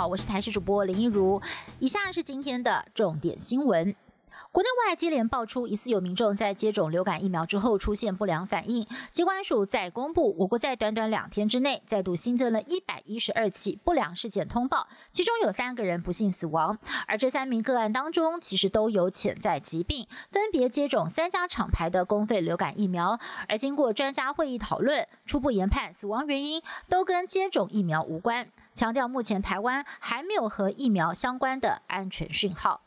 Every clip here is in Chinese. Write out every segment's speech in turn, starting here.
好，我是台视主播林一如。以下是今天的重点新闻。国内外接连爆出疑似有民众在接种流感疫苗之后出现不良反应，机关署在公布，我国在短短两天之内再度新增了一百一十二起不良事件通报，其中有三个人不幸死亡，而这三名个案当中其实都有潜在疾病，分别接种三家厂牌的公费流感疫苗，而经过专家会议讨论，初步研判死亡原因都跟接种疫苗无关，强调目前台湾还没有和疫苗相关的安全讯号。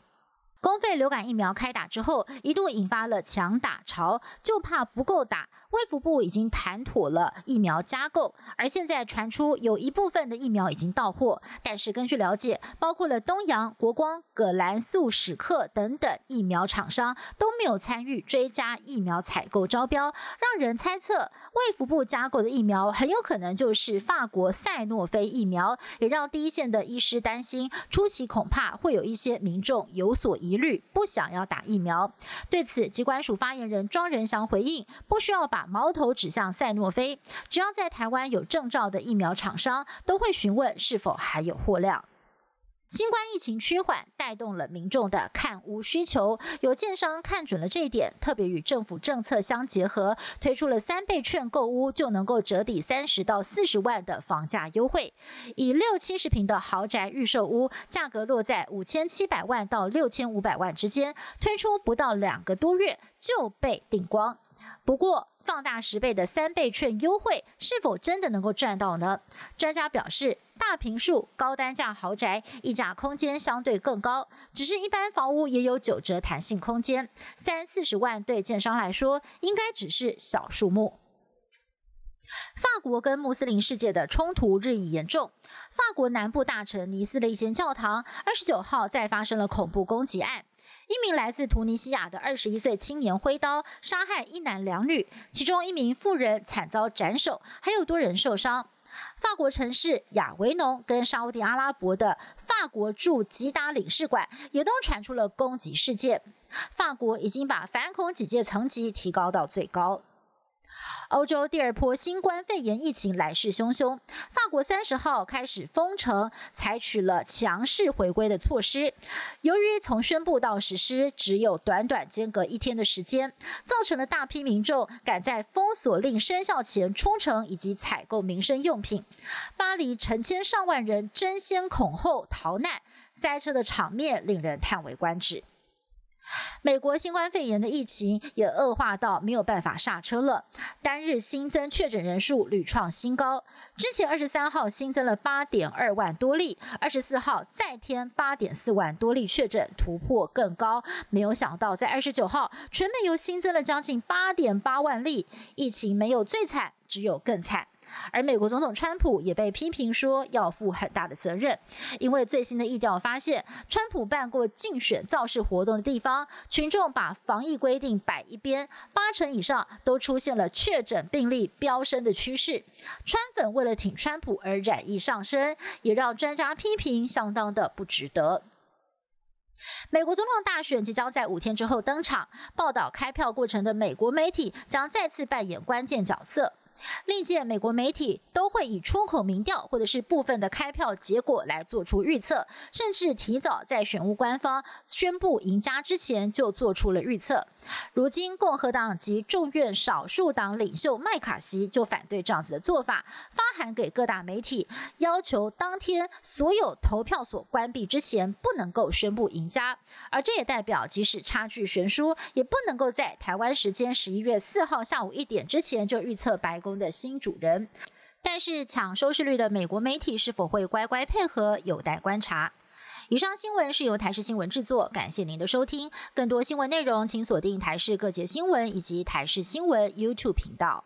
公费流感疫苗开打之后，一度引发了强打潮，就怕不够打。卫福部已经谈妥了疫苗加购，而现在传出有一部分的疫苗已经到货，但是根据了解，包括了东阳、国光、葛兰素史克等等疫苗厂商都没有参与追加疫苗采购招标，让人猜测卫福部加购的疫苗很有可能就是法国赛诺菲疫苗，也让第一线的医师担心，初期恐怕会有一些民众有所疑虑，不想要打疫苗。对此，机关署发言人庄仁祥回应，不需要把矛头指向赛诺菲，只要在台湾有证照的疫苗厂商，都会询问是否还有货量。新冠疫情趋缓，带动了民众的看屋需求。有建商看准了这一点，特别与政府政策相结合，推出了三倍券购屋就能够折抵三十到四十万的房价优惠。以六七十平的豪宅预售屋，价格落在五千七百万到六千五百万之间，推出不到两个多月就被订光。不过，放大十倍的三倍券优惠，是否真的能够赚到呢？专家表示，大平数高单价豪宅溢价空间相对更高，只是一般房屋也有九折弹性空间，三四十万对建商来说应该只是小数目。法国跟穆斯林世界的冲突日益严重，法国南部大城尼斯的一间教堂，二十九号再发生了恐怖攻击案。一名来自突尼西亚的二十一岁青年挥刀杀害一男两女，其中一名妇人惨遭斩首，还有多人受伤。法国城市亚维农跟沙地阿拉伯的法国驻吉达领事馆也都传出了攻击事件。法国已经把反恐警戒层级提高到最高。欧洲第二波新冠肺炎疫情来势汹汹，法国三十号开始封城，采取了强势回归的措施。由于从宣布到实施只有短短间隔一天的时间，造成了大批民众赶在封锁令生效前出城以及采购民生用品。巴黎成千上万人争先恐后逃难，塞车的场面令人叹为观止。美国新冠肺炎的疫情也恶化到没有办法刹车了，单日新增确诊人数屡创新高。之前二十三号新增了八点二万多例，二十四号再添八点四万多例确诊，突破更高。没有想到在二十九号，全美又新增了将近八点八万例，疫情没有最惨，只有更惨。而美国总统川普也被批评说要负很大的责任，因为最新的疫调发现，川普办过竞选造势活动的地方，群众把防疫规定摆一边，八成以上都出现了确诊病例飙升的趋势。川粉为了挺川普而染疫上升，也让专家批评相当的不值得。美国总统大选即将在五天之后登场，报道开票过程的美国媒体将再次扮演关键角色。历届美国媒体都会以出口民调或者是部分的开票结果来做出预测，甚至提早在选务官方宣布赢家之前就做出了预测。如今，共和党及众院少数党领袖麦卡锡就反对这样子的做法，发函给各大媒体，要求当天所有投票所关闭之前不能够宣布赢家。而这也代表，即使差距悬殊，也不能够在台湾时间十一月四号下午一点之前就预测白宫的新主人。但是，抢收视率的美国媒体是否会乖乖配合，有待观察。以上新闻是由台视新闻制作，感谢您的收听。更多新闻内容，请锁定台视各节新闻以及台视新闻 YouTube 频道。